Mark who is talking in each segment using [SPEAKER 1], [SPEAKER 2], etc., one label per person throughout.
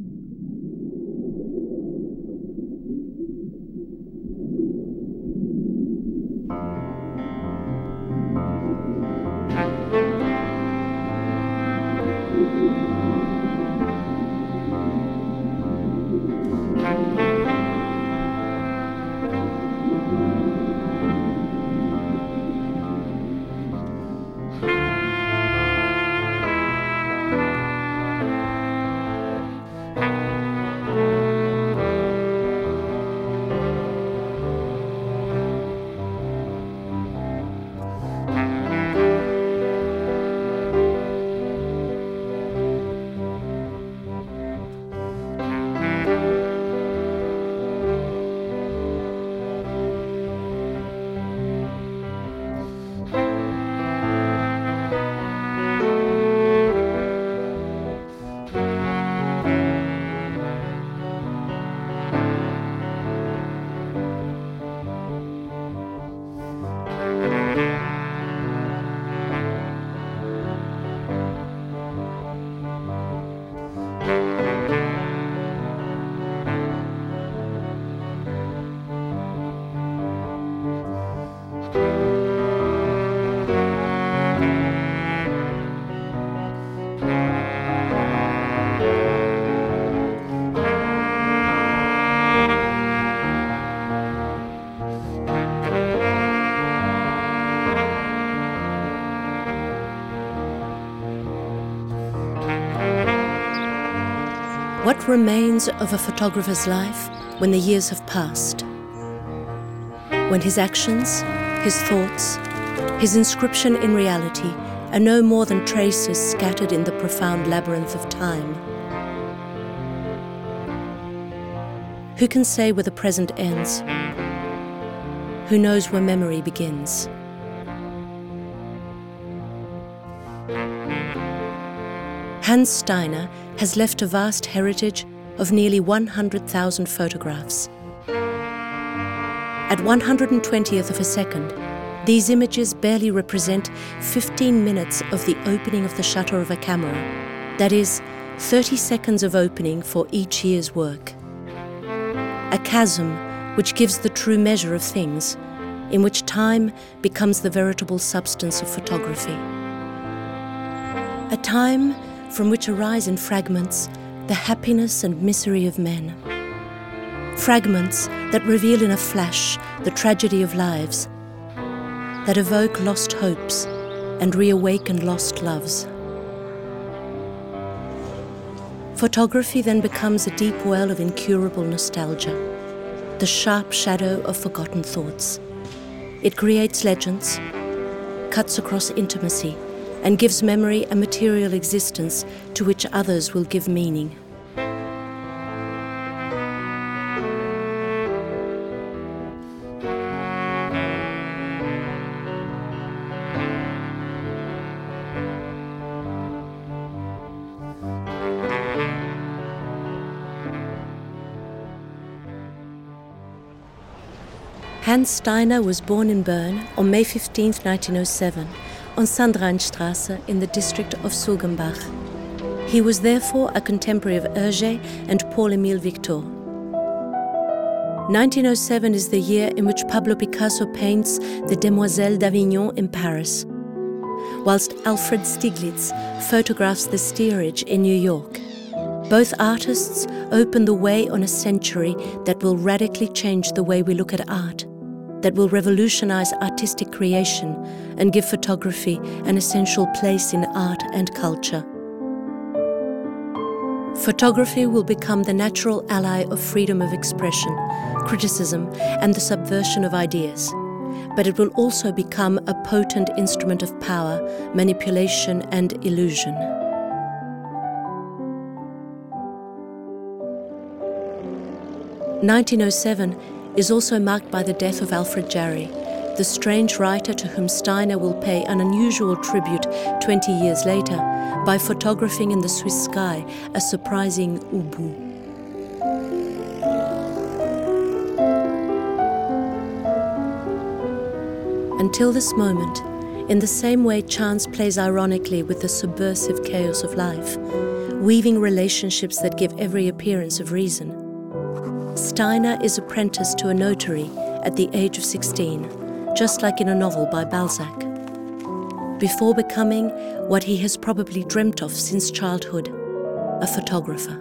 [SPEAKER 1] What remains of a photographer's life when the years have passed? When his actions, his thoughts, his inscription in reality are no more than traces scattered in the profound labyrinth of time. Who can say where the present ends? Who knows where memory begins? Hans Steiner has left a vast heritage of nearly 100,000 photographs. At 120th of a second, these images barely represent 15 minutes of the opening of the shutter of a camera, that is, 30 seconds of opening for each year's work. A chasm which gives the true measure of things, in which time becomes the veritable substance of photography. A time from which arise in fragments the happiness and misery of men. Fragments that reveal in a flash the tragedy of lives, that evoke lost hopes and reawaken lost loves. Photography then becomes a deep well of incurable nostalgia, the sharp shadow of forgotten thoughts. It creates legends, cuts across intimacy, and gives memory a material existence to which others will give meaning. Hans Steiner was born in Bern on May 15, 1907 on Sandrainstrasse in the district of Sulgenbach. He was therefore a contemporary of Hergé and Paul-Émile Victor. 1907 is the year in which Pablo Picasso paints the Demoiselles d'Avignon in Paris, whilst Alfred Stieglitz photographs the steerage in New York. Both artists open the way on a century that will radically change the way we look at art that will revolutionize artistic creation and give photography an essential place in art and culture. Photography will become the natural ally of freedom of expression, criticism, and the subversion of ideas. But it will also become a potent instrument of power, manipulation, and illusion. Nineteen oh seven is also marked by the death of Alfred Jarry, the strange writer to whom Steiner will pay an unusual tribute 20 years later by photographing in the Swiss sky a surprising ubu. Until this moment, in the same way chance plays ironically with the subversive chaos of life, weaving relationships that give every appearance of reason. Steiner is apprenticed to a notary at the age of 16, just like in a novel by Balzac, before becoming what he has probably dreamt of since childhood a photographer.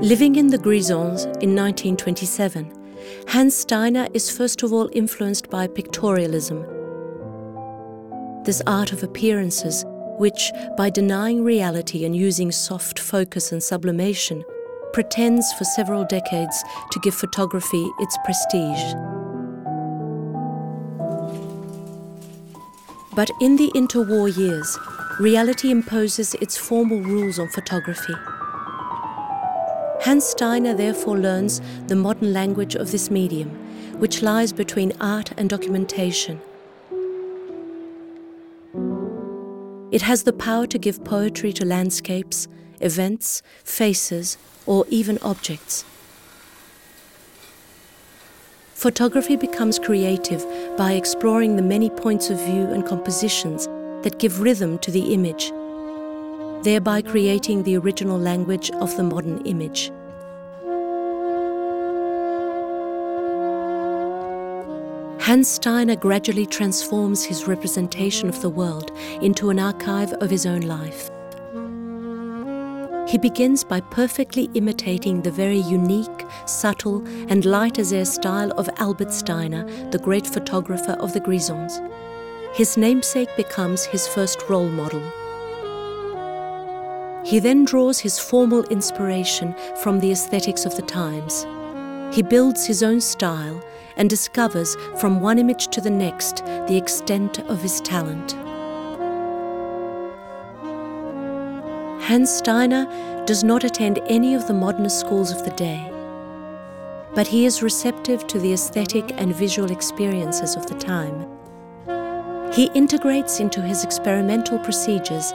[SPEAKER 1] Living in the Grisons in 1927, Hans Steiner is first of all influenced by pictorialism. This art of appearances, which, by denying reality and using soft focus and sublimation, pretends for several decades to give photography its prestige. But in the interwar years, reality imposes its formal rules on photography. Hans Steiner therefore learns the modern language of this medium, which lies between art and documentation. It has the power to give poetry to landscapes, events, faces, or even objects. Photography becomes creative by exploring the many points of view and compositions that give rhythm to the image thereby creating the original language of the modern image. Hans Steiner gradually transforms his representation of the world into an archive of his own life. He begins by perfectly imitating the very unique, subtle, and light as air style of Albert Steiner, the great photographer of the Grisons. His namesake becomes his first role model. He then draws his formal inspiration from the aesthetics of the times. He builds his own style and discovers from one image to the next the extent of his talent. Hans Steiner does not attend any of the modernist schools of the day, but he is receptive to the aesthetic and visual experiences of the time. He integrates into his experimental procedures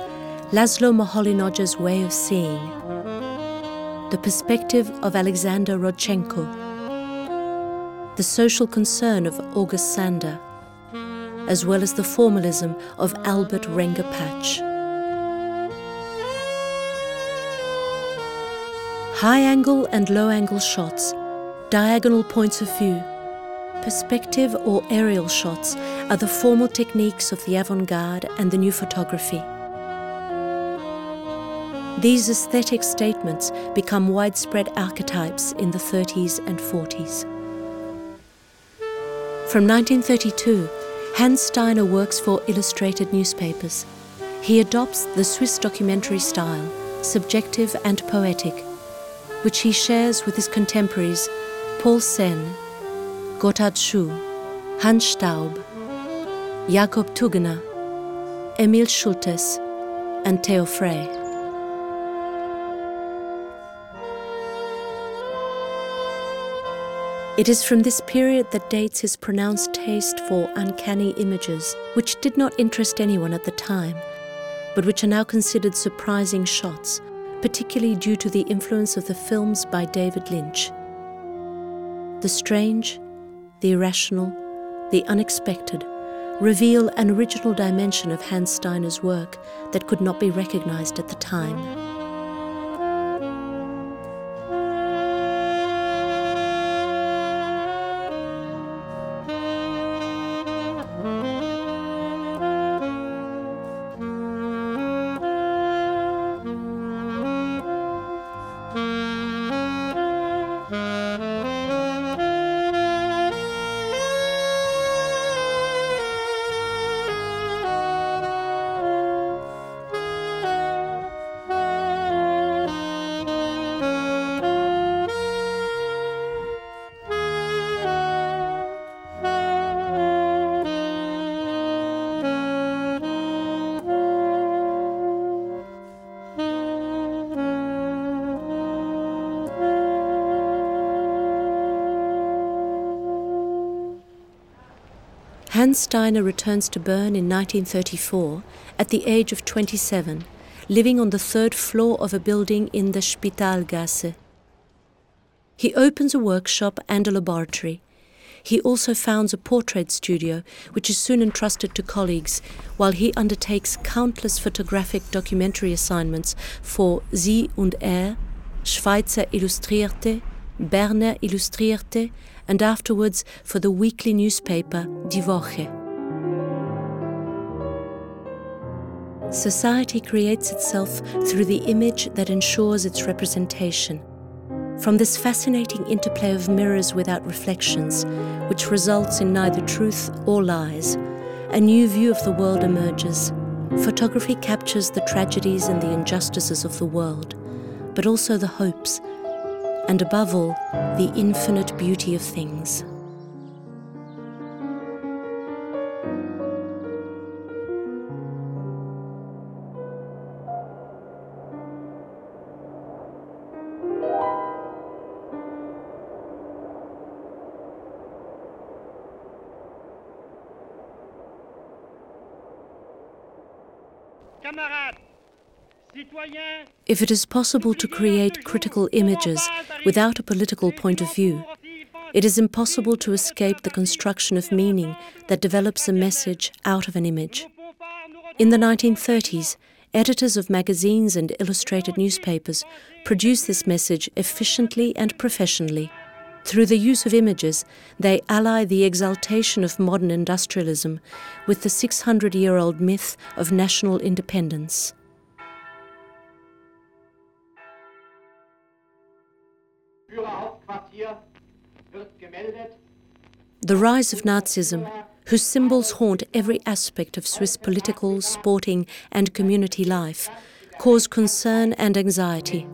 [SPEAKER 1] Laszlo Moholy-Nagy's way of seeing, the perspective of Alexander Rodchenko, the social concern of August Sander, as well as the formalism of Albert Renger Patzsch. High angle and low angle shots, diagonal points of view, perspective or aerial shots are the formal techniques of the avant garde and the new photography. These aesthetic statements become widespread archetypes in the 30s and 40s. From 1932, Hans Steiner works for illustrated newspapers. He adopts the Swiss documentary style, subjective and poetic, which he shares with his contemporaries Paul Senn, Gotthard Schuh, Hans Staub, Jakob Tugener, Emil Schulthess, and Theo Frey. It is from this period that dates his pronounced taste for uncanny images, which did not interest anyone at the time, but which are now considered surprising shots, particularly due to the influence of the films by David Lynch. The strange, the irrational, the unexpected reveal an original dimension of Hans Steiner's work that could not be recognized at the time. Hans Steiner returns to Bern in 1934 at the age of 27, living on the third floor of a building in the Spitalgasse. He opens a workshop and a laboratory. He also founds a portrait studio, which is soon entrusted to colleagues, while he undertakes countless photographic documentary assignments for Sie und Er, Schweizer Illustrierte, Berner Illustrierte, and afterwards for the weekly newspaper Die Woche. Society creates itself through the image that ensures its representation. From this fascinating interplay of mirrors without reflections, which results in neither truth or lies, a new view of the world emerges. Photography captures the tragedies and the injustices of the world, but also the hopes, and above all, the infinite beauty of things. If it is possible to create critical images without a political point of view, it is impossible to escape the construction of meaning that develops a message out of an image. In the 1930s, editors of magazines and illustrated newspapers produced this message efficiently and professionally. Through the use of images, they ally the exaltation of modern industrialism with the 600 year old myth of national independence. The rise of Nazism, whose symbols haunt every aspect of Swiss political, sporting, and community life, caused concern and anxiety.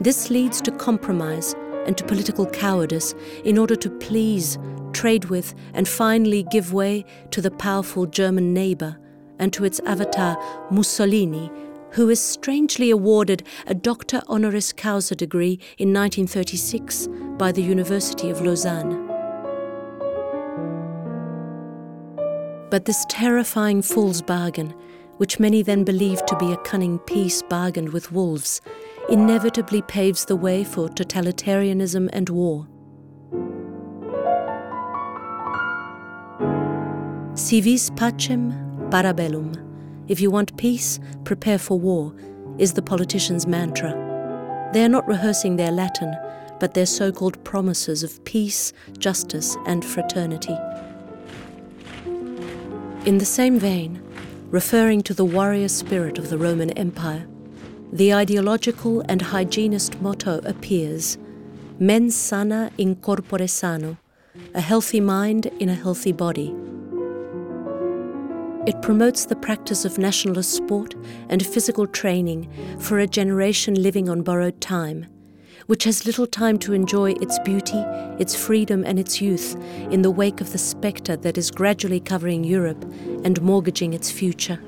[SPEAKER 1] This leads to compromise and to political cowardice in order to please, trade with, and finally give way to the powerful German neighbour and to its avatar Mussolini, who is strangely awarded a Doctor honoris causa degree in 1936 by the University of Lausanne. But this terrifying fool's bargain, which many then believed to be a cunning peace bargained with wolves, inevitably paves the way for totalitarianism and war. Si vis pacem, para bellum. If you want peace, prepare for war, is the politician's mantra. They are not rehearsing their Latin, but their so called promises of peace, justice, and fraternity. In the same vein, referring to the warrior spirit of the Roman Empire, the ideological and hygienist motto appears Mens sana in corpore sano, a healthy mind in a healthy body. It promotes the practice of nationalist sport and physical training for a generation living on borrowed time, which has little time to enjoy its beauty, its freedom, and its youth in the wake of the spectre that is gradually covering Europe and mortgaging its future.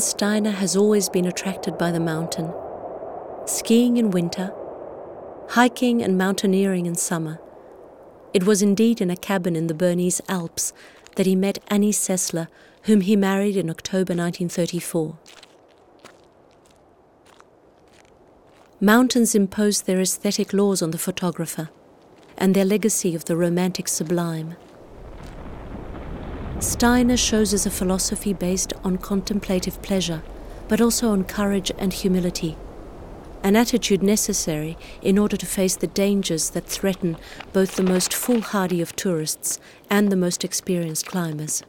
[SPEAKER 1] Steiner has always been attracted by the mountain. Skiing in winter, hiking and mountaineering in summer. It was indeed in a cabin in the Bernese Alps that he met Annie Sessler, whom he married in October 1934. Mountains imposed their aesthetic laws on the photographer and their legacy of the romantic sublime. Steiner shows us a philosophy based on contemplative pleasure, but also on courage and humility, an attitude necessary in order to face the dangers that threaten both the most foolhardy of tourists and the most experienced climbers.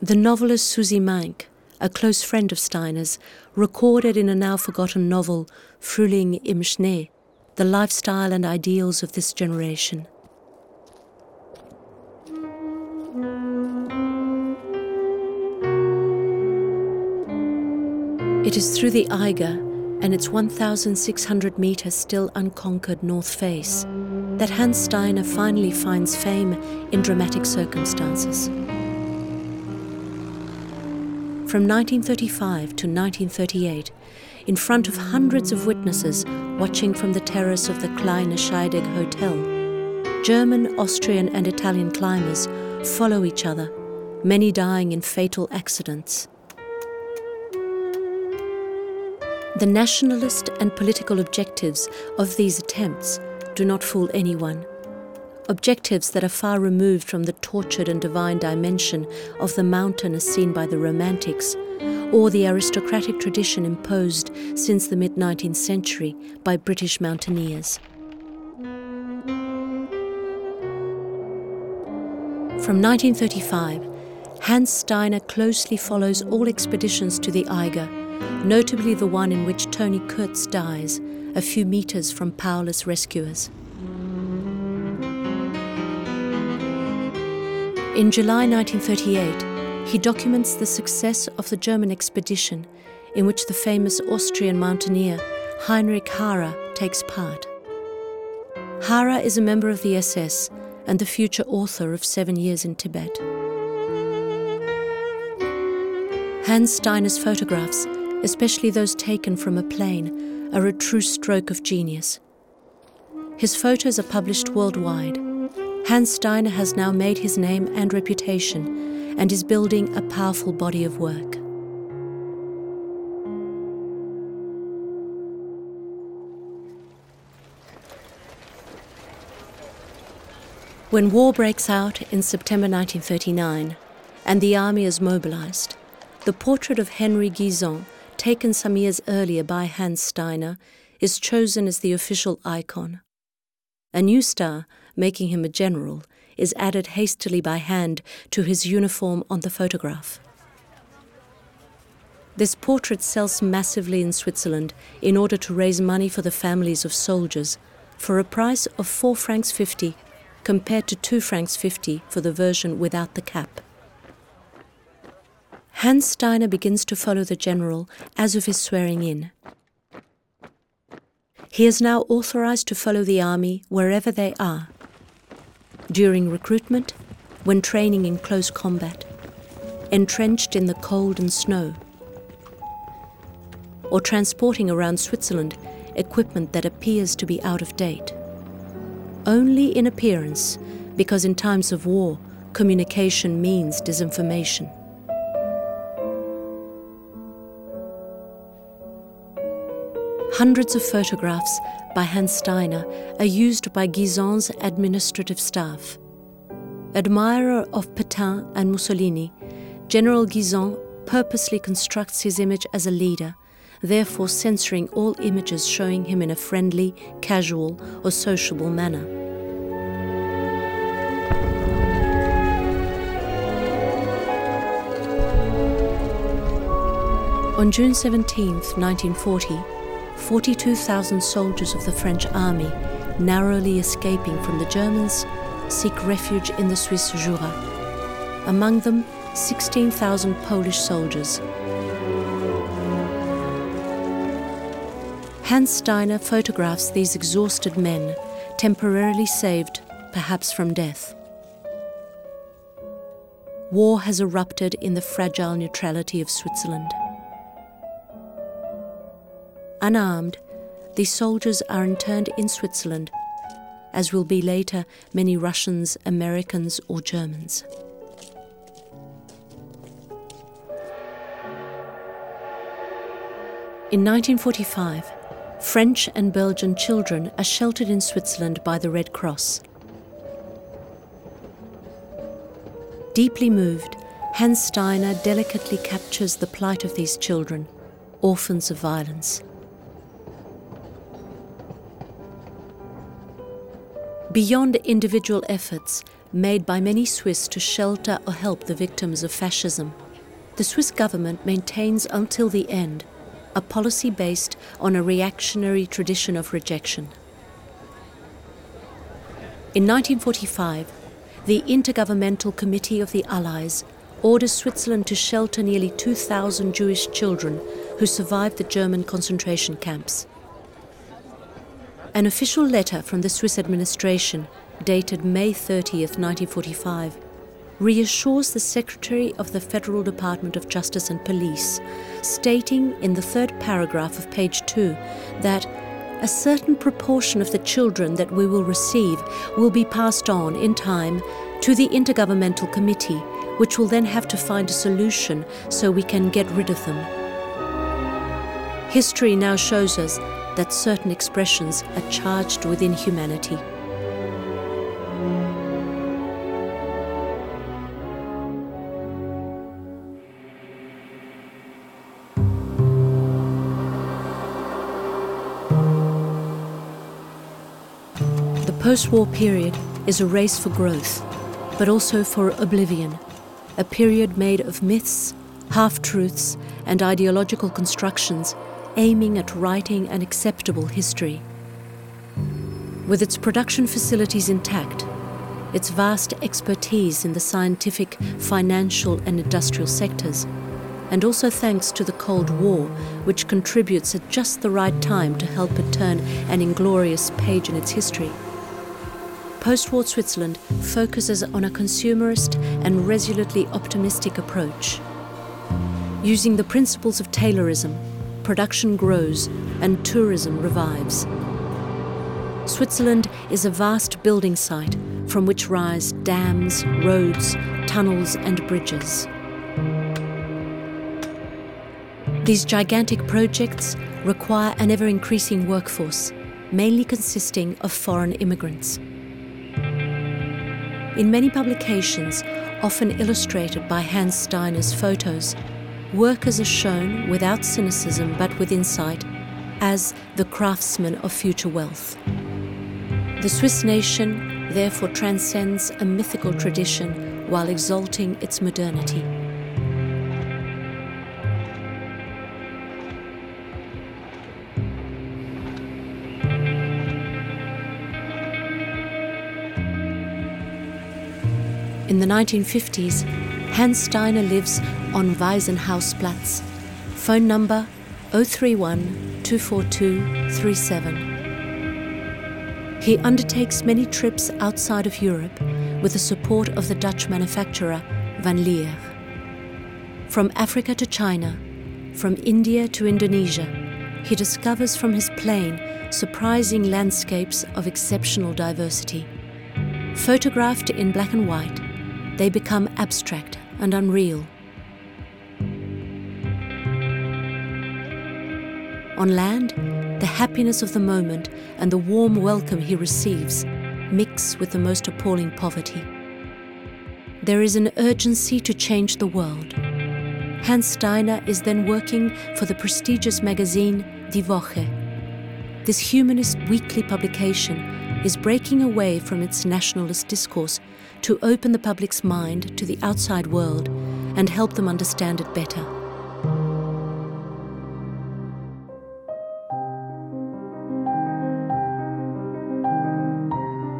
[SPEAKER 1] The novelist Susie Meink, a close friend of Steiner's, recorded in a now forgotten novel, Frühling im Schnee, the lifestyle and ideals of this generation. It is through the Eiger and its 1,600 metre still unconquered north face that Hans Steiner finally finds fame in dramatic circumstances. From 1935 to 1938, in front of hundreds of witnesses watching from the terrace of the Kleine Scheidegg Hotel, German, Austrian, and Italian climbers follow each other, many dying in fatal accidents. The nationalist and political objectives of these attempts do not fool anyone. Objectives that are far removed from the tortured and divine dimension of the mountain as seen by the Romantics, or the aristocratic tradition imposed since the mid 19th century by British mountaineers. From 1935, Hans Steiner closely follows all expeditions to the Eiger notably the one in which Toni Kurz dies a few meters from powerless rescuers. In July 1938, he documents the success of the German expedition in which the famous Austrian mountaineer Heinrich Harrer takes part. Harrer is a member of the SS and the future author of Seven Years in Tibet. Hans Steiner's photographs especially those taken from a plane, are a true stroke of genius. His photos are published worldwide. Hans Steiner has now made his name and reputation and is building a powerful body of work. When war breaks out in September 1939 and the army is mobilized, the portrait of Henri Guisan taken some years earlier by Hans Steiner, is chosen as the official icon. A new star, making him a general, is added hastily by hand to his uniform on the photograph. This portrait sells massively in Switzerland in order to raise money for the families of soldiers for a price of 4 francs 50 compared to 2 francs 50 for the version without the cap. Hans Steiner begins to follow the general as of his swearing in. He is now authorized to follow the army wherever they are. During recruitment, when training in close combat, entrenched in the cold and snow, or transporting around Switzerland equipment that appears to be out of date. Only in appearance, because in times of war, communication means disinformation. Hundreds of photographs by Hans Steiner are used by Guisan's administrative staff. Admirer of Petain and Mussolini, General Guisan purposely constructs his image as a leader, therefore censoring all images showing him in a friendly, casual, or sociable manner. On June 17, 1940, 42,000 soldiers of the French army, narrowly escaping from the Germans, seek refuge in the Swiss Jura. Among them, 16,000 Polish soldiers. Hans Steiner photographs these exhausted men, temporarily saved, perhaps from death. War has erupted in the fragile neutrality of Switzerland. Unarmed, these soldiers are interned in Switzerland, as will be later many Russians, Americans, or Germans. In 1945, French and Belgian children are sheltered in Switzerland by the Red Cross. Deeply moved, Hans Steiner delicately captures the plight of these children, orphans of violence. Beyond individual efforts made by many Swiss to shelter or help the victims of fascism, the Swiss government maintains until the end a policy based on a reactionary tradition of rejection. In 1945, the Intergovernmental Committee of the Allies orders Switzerland to shelter nearly 2,000 Jewish children who survived the German concentration camps. An official letter from the Swiss administration, dated May 30th, 1945, reassures the Secretary of the Federal Department of Justice and Police, stating in the third paragraph of page 2 that a certain proportion of the children that we will receive will be passed on in time to the Intergovernmental Committee, which will then have to find a solution so we can get rid of them. History now shows us that certain expressions are charged with inhumanity. The post war period is a race for growth, but also for oblivion, a period made of myths, half truths, and ideological constructions aiming at writing an acceptable history. With its production facilities intact, its vast expertise in the scientific, financial, and industrial sectors, and also thanks to the Cold War, which contributes at just the right time to help it turn an inglorious page in its history. Post war Switzerland focuses on a consumerist and resolutely optimistic approach. Using the principles of Taylorism, production grows and tourism revives. Switzerland is a vast building site from which rise dams, roads, tunnels, and bridges. These gigantic projects require an ever increasing workforce, mainly consisting of foreign immigrants. In many publications, often illustrated by Hans Steiner's photos, workers are shown without cynicism but with insight as the craftsmen of future wealth. The Swiss nation therefore transcends a mythical tradition while exalting its modernity. In the 1950s, Hans Steiner lives on Waisenhausplatz. Phone number 031 242 37. He undertakes many trips outside of Europe with the support of the Dutch manufacturer Van Leer. From Africa to China, from India to Indonesia, he discovers from his plane surprising landscapes of exceptional diversity. Photographed in black and white, they become abstract and unreal. On land, the happiness of the moment and the warm welcome he receives mix with the most appalling poverty. There is an urgency to change the world. Hans Steiner is then working for the prestigious magazine Die Woche. This humanist weekly publication is breaking away from its nationalist discourse to open the public's mind to the outside world and help them understand it better.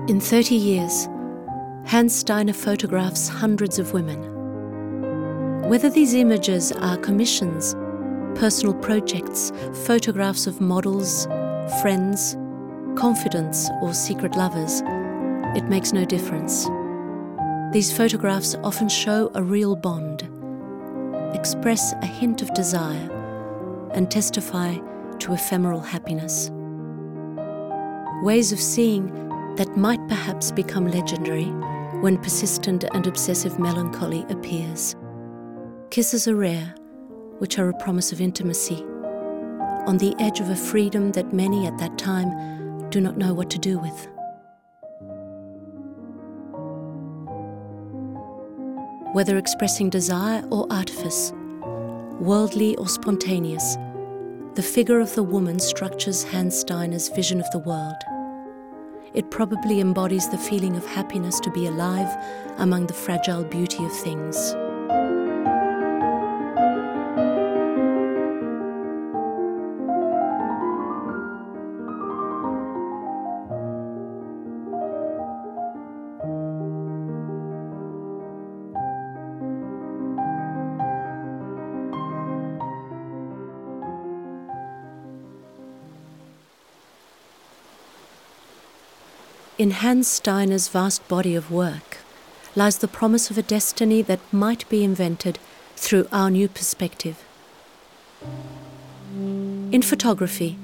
[SPEAKER 1] In 30 years, Hans Steiner photographs hundreds of women. Whether these images are commissions, personal projects, photographs of models, friends, confidants, or secret lovers, it makes no difference. These photographs often show a real bond, express a hint of desire, and testify to ephemeral happiness. Ways of seeing that might perhaps become legendary when persistent and obsessive melancholy appears. Kisses are rare, which are a promise of intimacy, on the edge of a freedom that many at that time do not know what to do with. Whether expressing desire or artifice, worldly or spontaneous, the figure of the woman structures Hans Steiner's vision of the world. It probably embodies the feeling of happiness to be alive among the fragile beauty of things. In Hans Steiner's vast body of work lies the promise of a destiny that might be invented through our new perspective. In photography,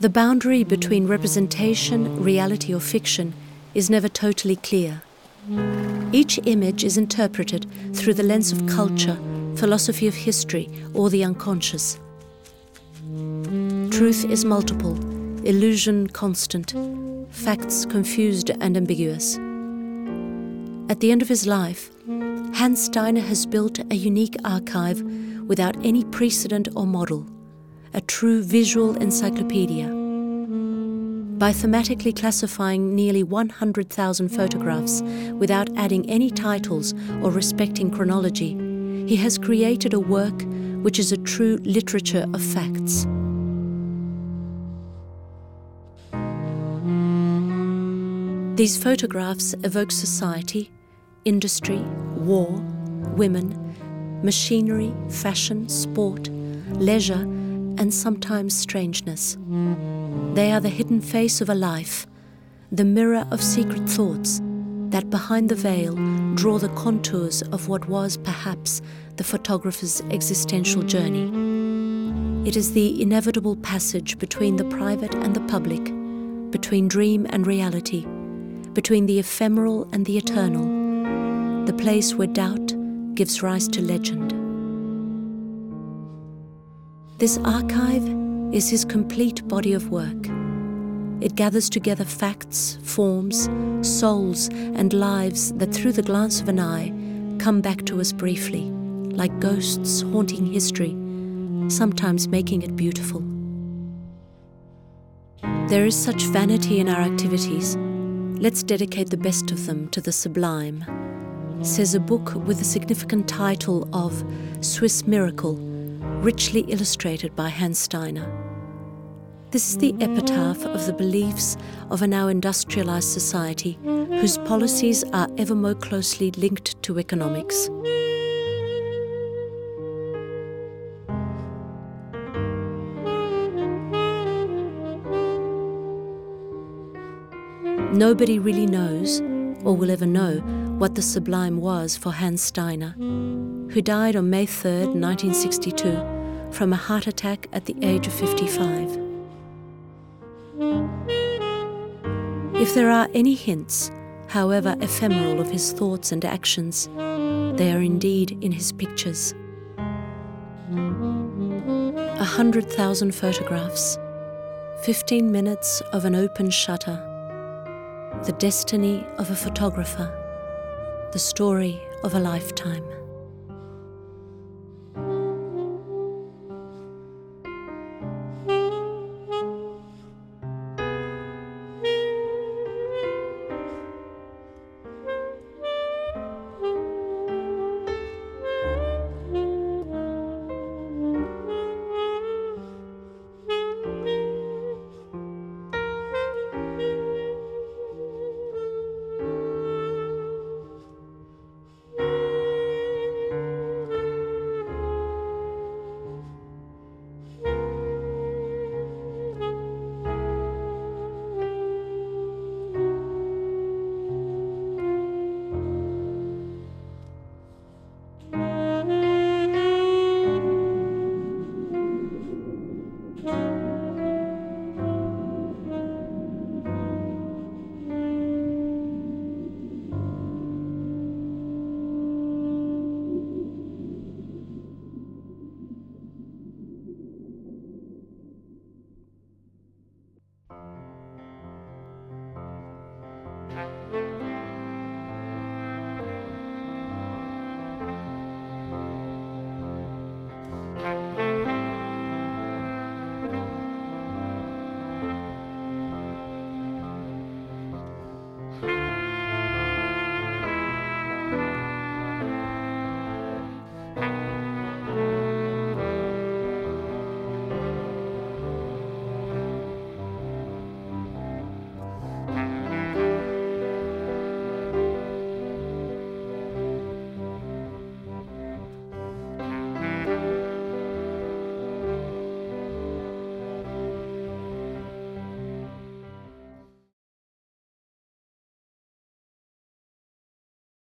[SPEAKER 1] the boundary between representation, reality, or fiction is never totally clear. Each image is interpreted through the lens of culture, philosophy of history, or the unconscious. Truth is multiple, illusion constant, facts confused and ambiguous. At the end of his life, Hans Steiner has built a unique archive without any precedent or model, a true visual encyclopedia. By thematically classifying nearly 100,000 photographs without adding any titles or respecting chronology, he has created a work which is a true literature of facts. These photographs evoke society, industry, war, women, machinery, fashion, sport, leisure, and sometimes strangeness. They are the hidden face of a life, the mirror of secret thoughts that behind the veil draw the contours of what was perhaps the photographer's existential journey. It is the inevitable passage between the private and the public, between dream and reality, between the ephemeral and the eternal, the place where doubt gives rise to legend. This archive is his complete body of work. It gathers together facts, forms, souls, and lives that through the glance of an eye come back to us briefly, like ghosts haunting history, sometimes making it beautiful. There is such vanity in our activities. Let's dedicate the best of them to the sublime, says a book with the significant title of Swiss Miracle, richly illustrated by Hans Steiner. This is the epitaph of the beliefs of a now industrialized society whose policies are ever more closely linked to economics. Nobody really knows, or will ever know, what the sublime was for Hans Steiner, who died on May 3, 1962, from a heart attack at the age of 55. If there are any hints, however ephemeral, of his thoughts and actions, they are indeed in his pictures. A hundred thousand photographs, 15 minutes of an open shutter, the destiny of a photographer, the story of a lifetime.